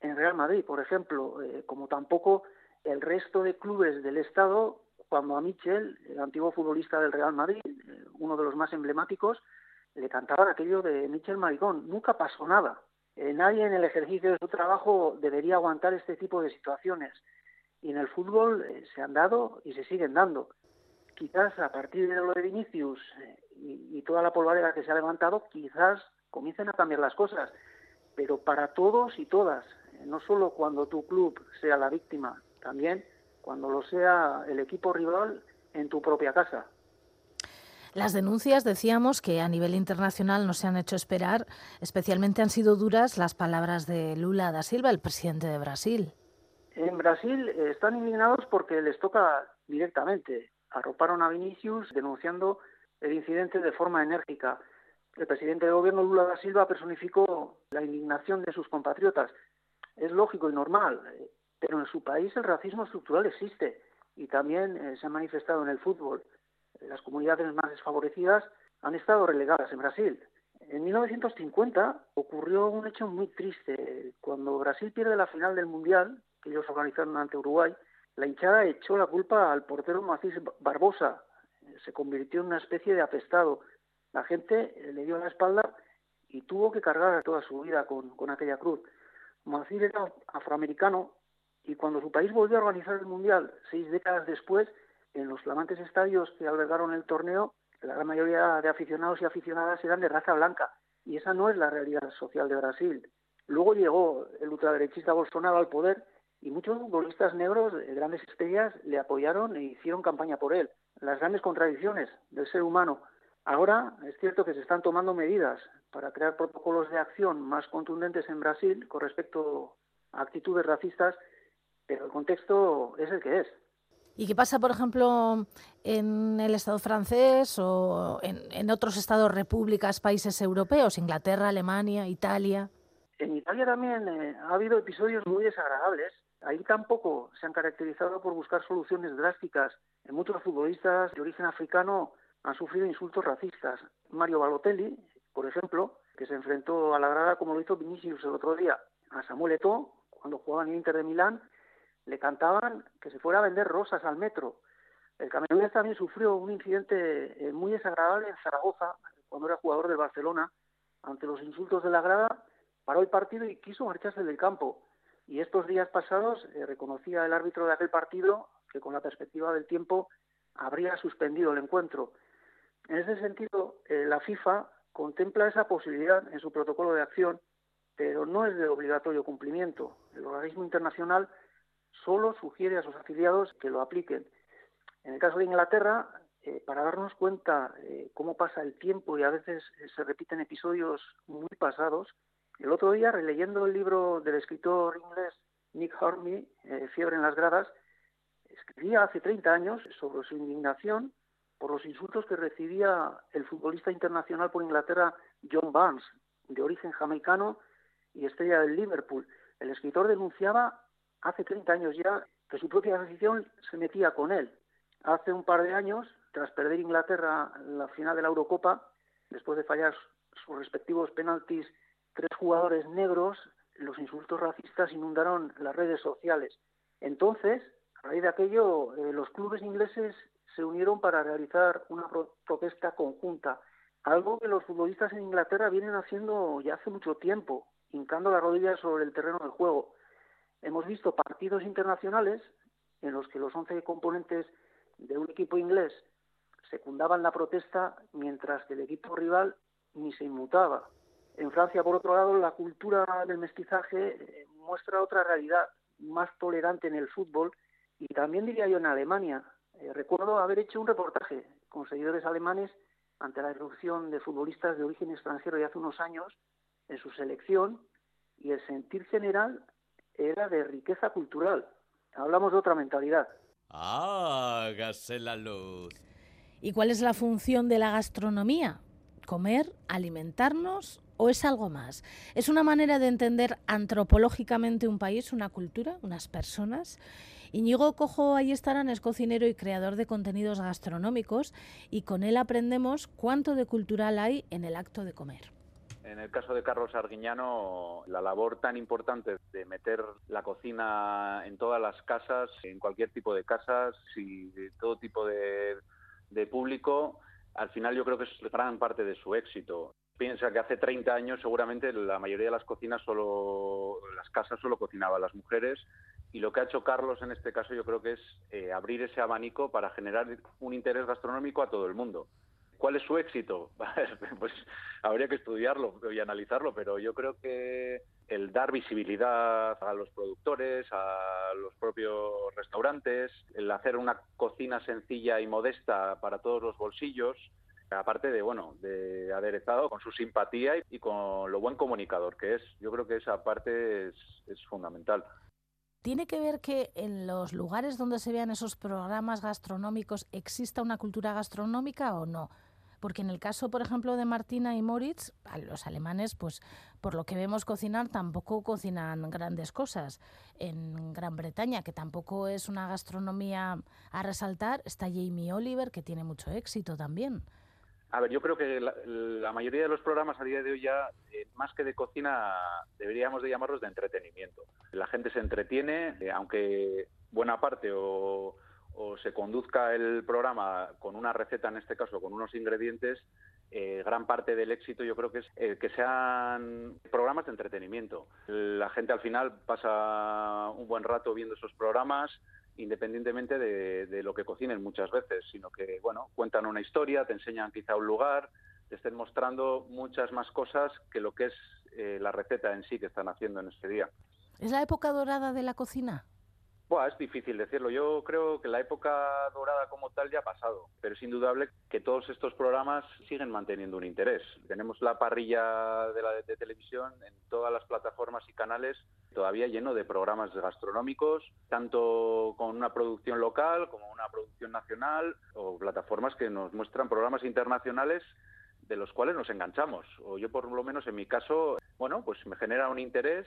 S14: en Real Madrid, por ejemplo, eh, como tampoco el resto de clubes del Estado, cuando a Michel, el antiguo futbolista del Real Madrid, eh, uno de los más emblemáticos, le cantaban aquello de Michel Maricón. Nunca pasó nada. Eh, nadie en el ejercicio de su trabajo debería aguantar este tipo de situaciones y en el fútbol eh, se han dado y se siguen dando. Quizás a partir de lo de Vinicius eh, y, toda la polvareda que se ha levantado, quizás comiencen a cambiar las cosas, pero para todos y todas, eh, no solo cuando tu club sea la víctima, también cuando lo sea el equipo rival en tu propia casa.
S2: Las denuncias, decíamos, que a nivel internacional no se han hecho esperar, especialmente han sido duras las palabras de Lula da Silva, el presidente de Brasil.
S14: En Brasil eh, están indignados porque les toca directamente. Arroparon a Vinicius denunciando el incidente de forma enérgica. El presidente de gobierno Lula da Silva personificó la indignación de sus compatriotas. Es lógico y normal, eh, pero en su país el racismo estructural existe y también eh, se ha manifestado en el fútbol. Las comunidades más desfavorecidas han estado relegadas en Brasil. En 1950 ocurrió un hecho muy triste. Cuando Brasil pierde la final del Mundial, que ellos organizaron ante Uruguay, la hinchada echó la culpa al portero Macís Barbosa. Se convirtió en una especie de apestado. La gente eh, le dio la espalda y tuvo que cargar toda su vida con, aquella cruz. Macís era afroamericano y cuando su país volvió a organizar el Mundial, seis décadas después, en los flamantes estadios que albergaron el torneo, la gran mayoría de aficionados y aficionadas eran de raza blanca. Y esa no es la realidad social de Brasil. Luego llegó el ultraderechista Bolsonaro al poder y muchos futbolistas negros de grandes estrellas le apoyaron e hicieron campaña por él. Las grandes contradicciones del ser humano. Ahora es cierto que se están tomando medidas para crear protocolos de acción más contundentes en Brasil con respecto a actitudes racistas, pero el contexto es el que es.
S2: ¿Y qué pasa, por ejemplo, en el Estado francés o en, otros estados, repúblicas, países europeos, Inglaterra, Alemania, Italia?
S14: En Italia también eh, ha habido episodios muy desagradables Ahí tampoco se han caracterizado por buscar soluciones drásticas. Muchos futbolistas de origen africano han sufrido insultos racistas. Mario Balotelli, por ejemplo, que se enfrentó a la grada como lo hizo Vinicius el otro día. A Samuel Eto'o, cuando jugaba en el Inter de Milán, le cantaban que se fuera a vender rosas al metro. El camerunés también sufrió un incidente eh, muy desagradable en Zaragoza, cuando era jugador del Barcelona. Ante los insultos de la grada, paró el partido y quiso marcharse del campo. Y estos días pasados eh, reconocía el árbitro de aquel partido que con la perspectiva del tiempo habría suspendido el encuentro. En ese sentido, eh, la FIFA contempla esa posibilidad en su protocolo de acción, pero no es de obligatorio cumplimiento. El organismo internacional solo sugiere a sus afiliados que lo apliquen. En el caso de Inglaterra, eh, para darnos cuenta cómo pasa el tiempo y a veces se repiten episodios muy pasados, el otro día, releyendo el libro del escritor inglés Nick Hornby, eh, Fiebre en las gradas, escribía hace 30 años sobre su indignación por los insultos que recibía el futbolista internacional por Inglaterra John Barnes, de origen jamaicano y estrella del Liverpool. El escritor denunciaba hace 30 años ya que su propia afición se metía con él. Hace un par de años, tras perder Inglaterra la final de la Eurocopa, después de fallar sus respectivos penaltis tres jugadores negros los insultos racistas inundaron las redes sociales. Entonces, a raíz de aquello, eh, los clubes ingleses se unieron para realizar una pro- protesta conjunta, algo que los futbolistas en Inglaterra vienen haciendo ya hace mucho tiempo, hincando las rodillas sobre el terreno del juego. Hemos visto partidos internacionales en los que los 11 componentes de un equipo inglés secundaban la protesta mientras que el equipo rival ni se inmutaba. En Francia, por otro lado, la cultura del mestizaje eh, muestra otra realidad, más tolerante en el fútbol y también diría yo en Alemania. Eh, recuerdo haber hecho un reportaje con seguidores alemanes ante la irrupción de futbolistas de origen extranjero ya hace unos años en su selección y el sentir general era de riqueza cultural. Hablamos de otra mentalidad.
S13: Hágase la luz.
S2: ¿Y cuál es la función de la gastronomía? ¿Comer? ¿Alimentarnos? ¿O es algo más? ¿Es una manera de entender antropológicamente un país, una cultura, unas personas? Íñigo Cojo Ayestarán es cocinero y creador de contenidos gastronómicos y con él aprendemos cuánto de cultural hay en el acto de comer.
S15: En el caso de Carlos Arguiñano, la labor tan importante de meter la cocina en todas las casas, en cualquier tipo de casas y de todo tipo de, de público, al final yo creo que es gran parte de su éxito. Piensa que hace 30 años seguramente la mayoría de las cocinas solo, las casas solo cocinaban las mujeres y lo que ha hecho Carlos en este caso yo creo que es eh, abrir ese abanico para generar un interés gastronómico a todo el mundo. ¿Cuál es su éxito? pues habría que estudiarlo y analizarlo, pero yo creo que el dar visibilidad a los productores, a los propios restaurantes, el hacer una cocina sencilla y modesta para todos los bolsillos, aparte de bueno, de aderezado con su simpatía y con lo buen comunicador que es. Yo creo que esa parte es, es fundamental.
S2: ¿Tiene que ver que en los lugares donde se vean esos programas gastronómicos exista una cultura gastronómica o no? Porque en el caso, por ejemplo, de Martina y Moritz, a los alemanes, pues por lo que vemos cocinar, tampoco cocinan grandes cosas. En Gran Bretaña, que tampoco es una gastronomía a resaltar, está Jamie Oliver, que tiene mucho éxito también.
S15: A ver, yo creo que la, mayoría de los programas a día de hoy ya, eh, más que de cocina, deberíamos de llamarlos de entretenimiento. La gente se entretiene, eh, aunque buena parte o, o, se conduzca el programa con una receta, en este caso con unos ingredientes, eh, gran parte del éxito yo creo que es que sean programas de entretenimiento. La gente al final pasa un buen rato viendo esos programas, independientemente de, lo que cocinen muchas veces, sino que, bueno, cuentan una historia, te enseñan quizá un lugar, te estén mostrando muchas más cosas que lo que es eh, la receta en sí que están haciendo en este día.
S2: ¿Es la época dorada de la cocina?
S15: Buah, es difícil decirlo. Yo creo que la época dorada como tal ya ha pasado, pero es indudable que todos estos programas siguen manteniendo un interés. Tenemos la parrilla de, la, de televisión en todas las plataformas y canales todavía lleno de programas gastronómicos, tanto con una producción local como una producción nacional, o plataformas que nos muestran programas internacionales de los cuales nos enganchamos. O yo por lo menos en mi caso, bueno, pues me genera un interés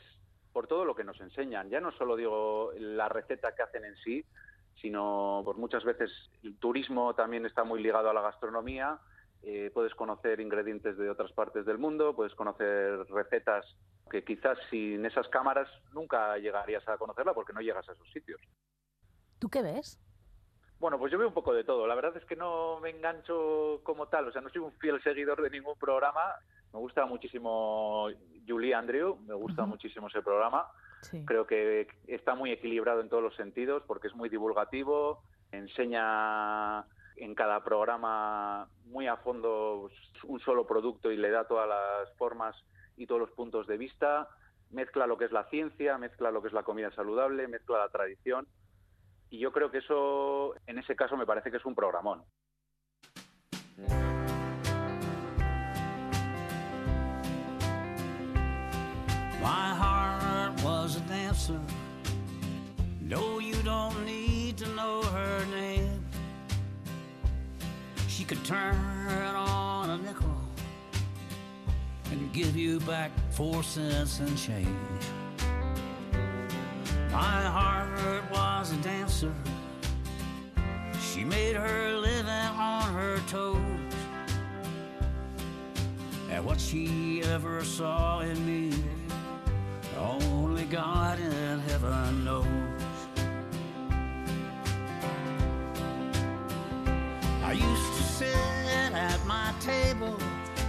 S15: por todo lo que nos enseñan. Ya no solo digo la receta que hacen en sí, sino por muchas veces el turismo también está muy ligado a la gastronomía. Eh, puedes conocer ingredientes de otras partes del mundo, puedes conocer recetas que quizás sin esas cámaras nunca llegarías a conocerla porque no llegas a esos sitios.
S2: ¿Tú qué ves?
S15: Bueno, pues yo veo un poco de todo. La verdad es que no me engancho como tal, o sea, no soy un fiel seguidor de ningún programa. Me gusta muchísimo Julie Andrew, me gusta uh -huh. muchísimo ese programa. Sí. Creo que está muy equilibrado en todos los sentidos porque es muy divulgativo, enseña en cada programa muy a fondo un solo producto y le da todas las formas y todos los puntos de vista, mezcla lo que es la ciencia, mezcla lo que es la comida saludable, mezcla la tradición. Y yo creo que eso, en ese caso, me parece que es un programón.
S3: My heart was a dancer. No, you don't need to know her name. She could turn on a nickel and give you back four cents and change. My heart was a dancer. She made her living on her toes. And what she ever saw in me
S16: God in heaven knows. I used to sit at my table,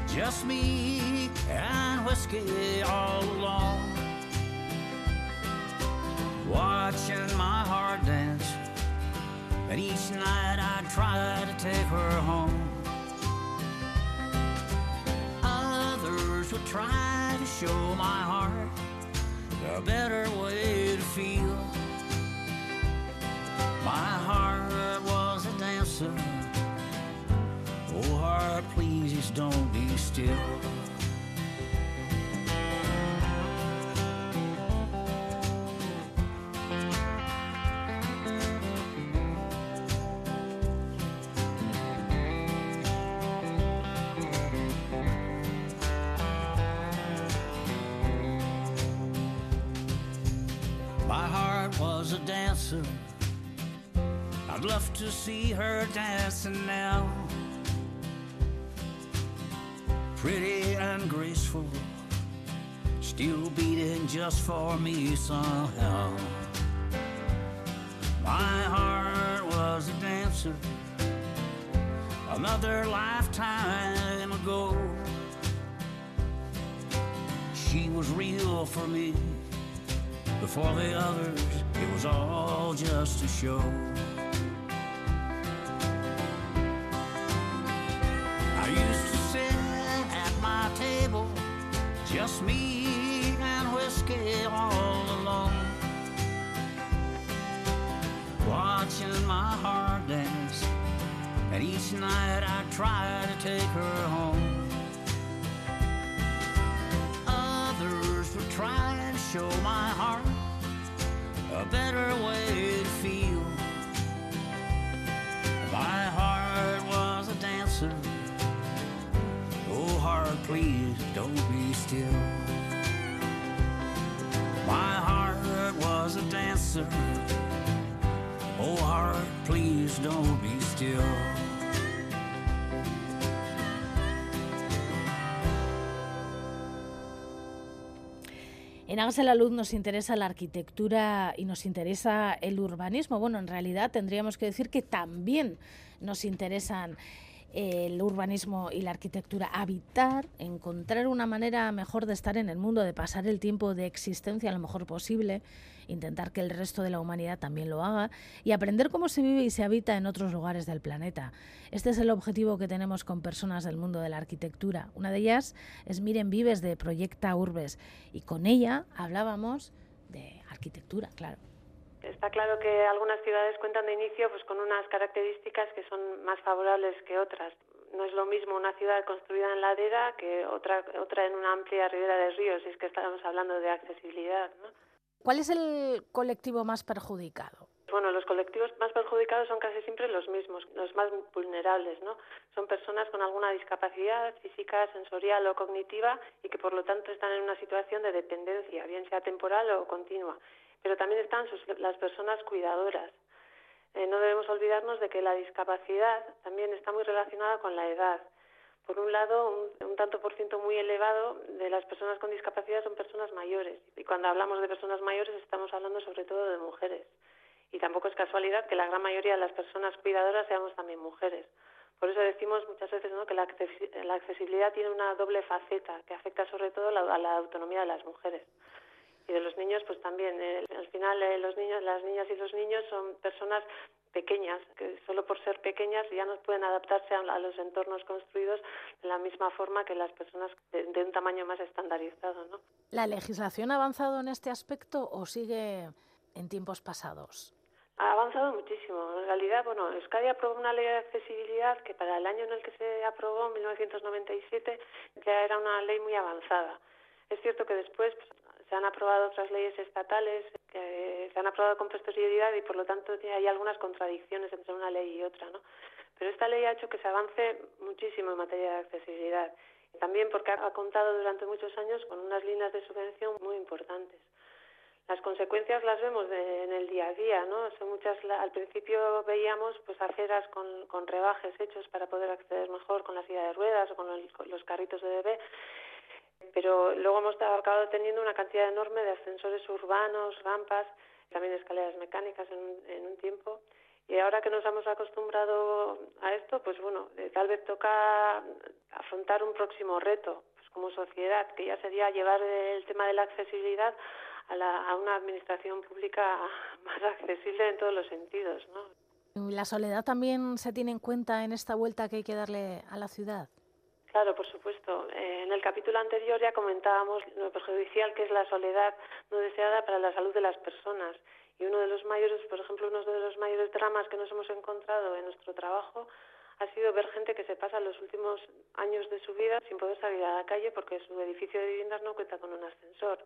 S16: just me and whiskey all alone, watching my heart dance. And each night I'd try to take her home. Others would try to show my heart a better way to feel. My heart was a dancer. Oh, heart, please don't be still. Dancing now. Pretty and graceful, still beating just for me somehow. My heart was a dancer another lifetime ago. She was real for me. Before the others, it was all just a show. Each night I try to take her home. Others would try to show my heart a better way to feel. My heart was a dancer. Oh, heart, please don't be still. My heart was a dancer. Oh, heart, please don't be still.
S2: En la Luz nos interesa la arquitectura y nos interesa el urbanismo. Bueno, en realidad tendríamos que decir que también nos interesan el urbanismo y la arquitectura, habitar, encontrar una manera mejor de estar en el mundo, de pasar el tiempo de existencia lo mejor posible, intentar que el resto de la humanidad también lo haga y aprender cómo se vive y se habita en otros lugares del planeta. Este es el objetivo que tenemos con personas del mundo de la arquitectura. Una de ellas es Miren Vives de Proyecta Urbes y con ella hablábamos de arquitectura, claro.
S17: Está claro que algunas ciudades cuentan de inicio pues con unas características que son más favorables que otras. No es lo mismo una ciudad construida en ladera que otra otra en una amplia ribera de ríos, si es que estamos hablando de accesibilidad, ¿no?
S2: ¿Cuál es el colectivo más perjudicado?
S17: Bueno, los colectivos más perjudicados son casi siempre los mismos, los más vulnerables, ¿no? Son personas con alguna discapacidad física, sensorial o cognitiva y que por lo tanto están en una situación de dependencia, bien sea temporal o continua pero también están sus, las personas cuidadoras. Eh, no debemos olvidarnos de que la discapacidad también está muy relacionada con la edad. Por un lado, un, un, tanto por ciento muy elevado de las personas con discapacidad son personas mayores. Y cuando hablamos de personas mayores estamos hablando sobre todo de mujeres. Y tampoco es casualidad que la gran mayoría de las personas cuidadoras seamos también mujeres. Por eso decimos muchas veces ¿no? que la, accesibilidad tiene una doble faceta que afecta sobre todo la, a la autonomía de las mujeres y de los niños pues también eh, al final eh, los niños las niñas y los niños son personas pequeñas que solo por ser pequeñas ya no pueden adaptarse a, a los entornos construidos de la misma forma que las personas de, de, un tamaño más estandarizado ¿no?
S2: la legislación ha avanzado en este aspecto o sigue en tiempos pasados
S17: ha avanzado muchísimo. En realidad, bueno, Euskadi aprobó una ley de accesibilidad que para el año en el que se aprobó, en 1997, ya era una ley muy avanzada. Es cierto que después se han aprobado otras leyes estatales que se han aprobado con posterioridad y por lo tanto hay algunas contradicciones entre una ley y otra, ¿no? Pero esta ley ha hecho que se avance muchísimo en materia de accesibilidad. También porque ha contado durante muchos años con unas líneas de subvención muy importantes. Las consecuencias las vemos de, en el día a día, ¿no? Son muchas, al principio veíamos pues aceras con, con rebajes hechos para poder acceder mejor con la silla de ruedas o con, con los carritos de bebé Pero luego hemos acabado teniendo una cantidad enorme de ascensores urbanos, rampas, también escaleras mecánicas en un, en un tiempo. Y ahora que nos hemos acostumbrado a esto, pues bueno, eh, tal vez toca afrontar un próximo reto pues como sociedad, que ya sería llevar el tema de la accesibilidad a, la, a una administración pública más accesible en todos los sentidos, ¿no?
S2: ¿La soledad también se tiene en cuenta en esta vuelta que hay que darle a la ciudad?
S17: Claro, por supuesto. Eh, en el capítulo anterior ya comentábamos lo perjudicial que es la soledad no deseada para la salud de las personas. Y uno de los mayores, por ejemplo, uno de los mayores dramas que nos hemos encontrado en nuestro trabajo ha sido ver gente que se pasa los últimos años de su vida sin poder salir a la calle porque su edificio de viviendas no cuenta con un ascensor.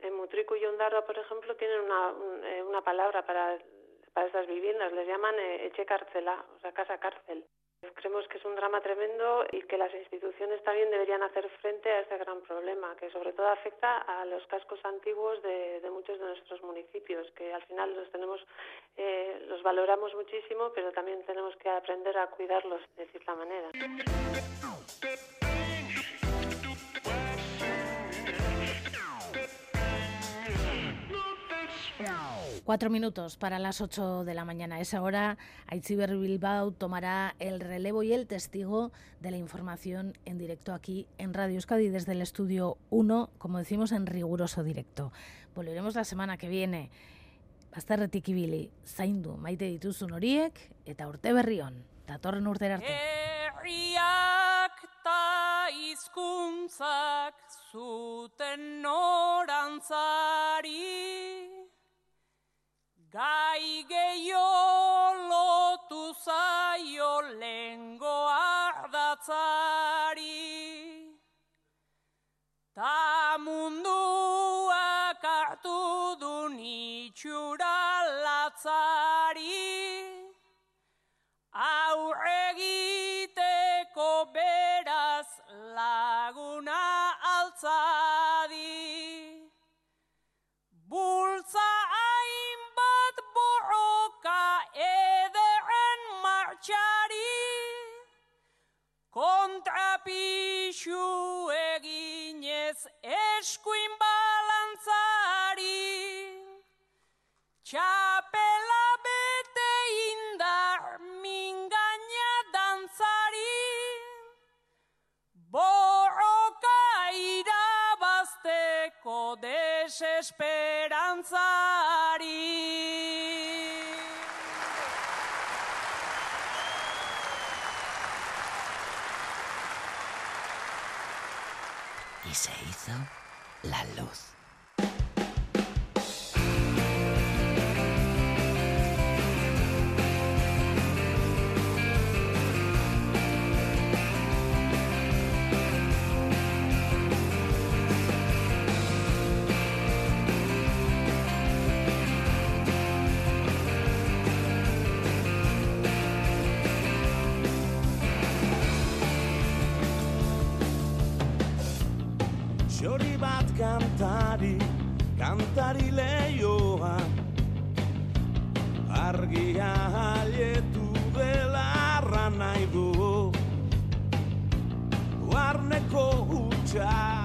S17: En Mutrico y Ondarroa, por ejemplo, tienen una, un, eh, una palabra para, para estas viviendas, les llaman eh, eche cárcela, o sea, casa cárcel. Creemos que es un drama tremendo y que las instituciones también deberían hacer frente a este gran problema, que sobre todo afecta a los cascos antiguos de, muchos de nuestros municipios, que al final los tenemos, eh, los valoramos muchísimo, pero también tenemos que aprender a cuidarlos de cierta manera.
S2: Cuatro minutos para las ocho de la mañana. A esa hora, Aitziber Bilbao tomará el relevo y el testigo de la información en directo aquí en Radio Euskadi desde el estudio 1, como decimos, en riguroso directo. Volveremos la semana que viene. Bazterretik ibili, zaindu maite dituzun horiek eta urte berri on. Datorren urtera arte.
S18: Herriak ta hizkuntzak zuten norantzari Gai gehiago lotu zaio lengo ardatzari. Ta munduak hartu du nitxura Kontrapixu eginez eskuin balantzari. Txapela bete indar mingaina dantzari. Borroka irabazteko desesperantzari
S19: la luz.
S3: Kantari, kantari leioa. Argia haietu belarra nahi du. Barneko hutsa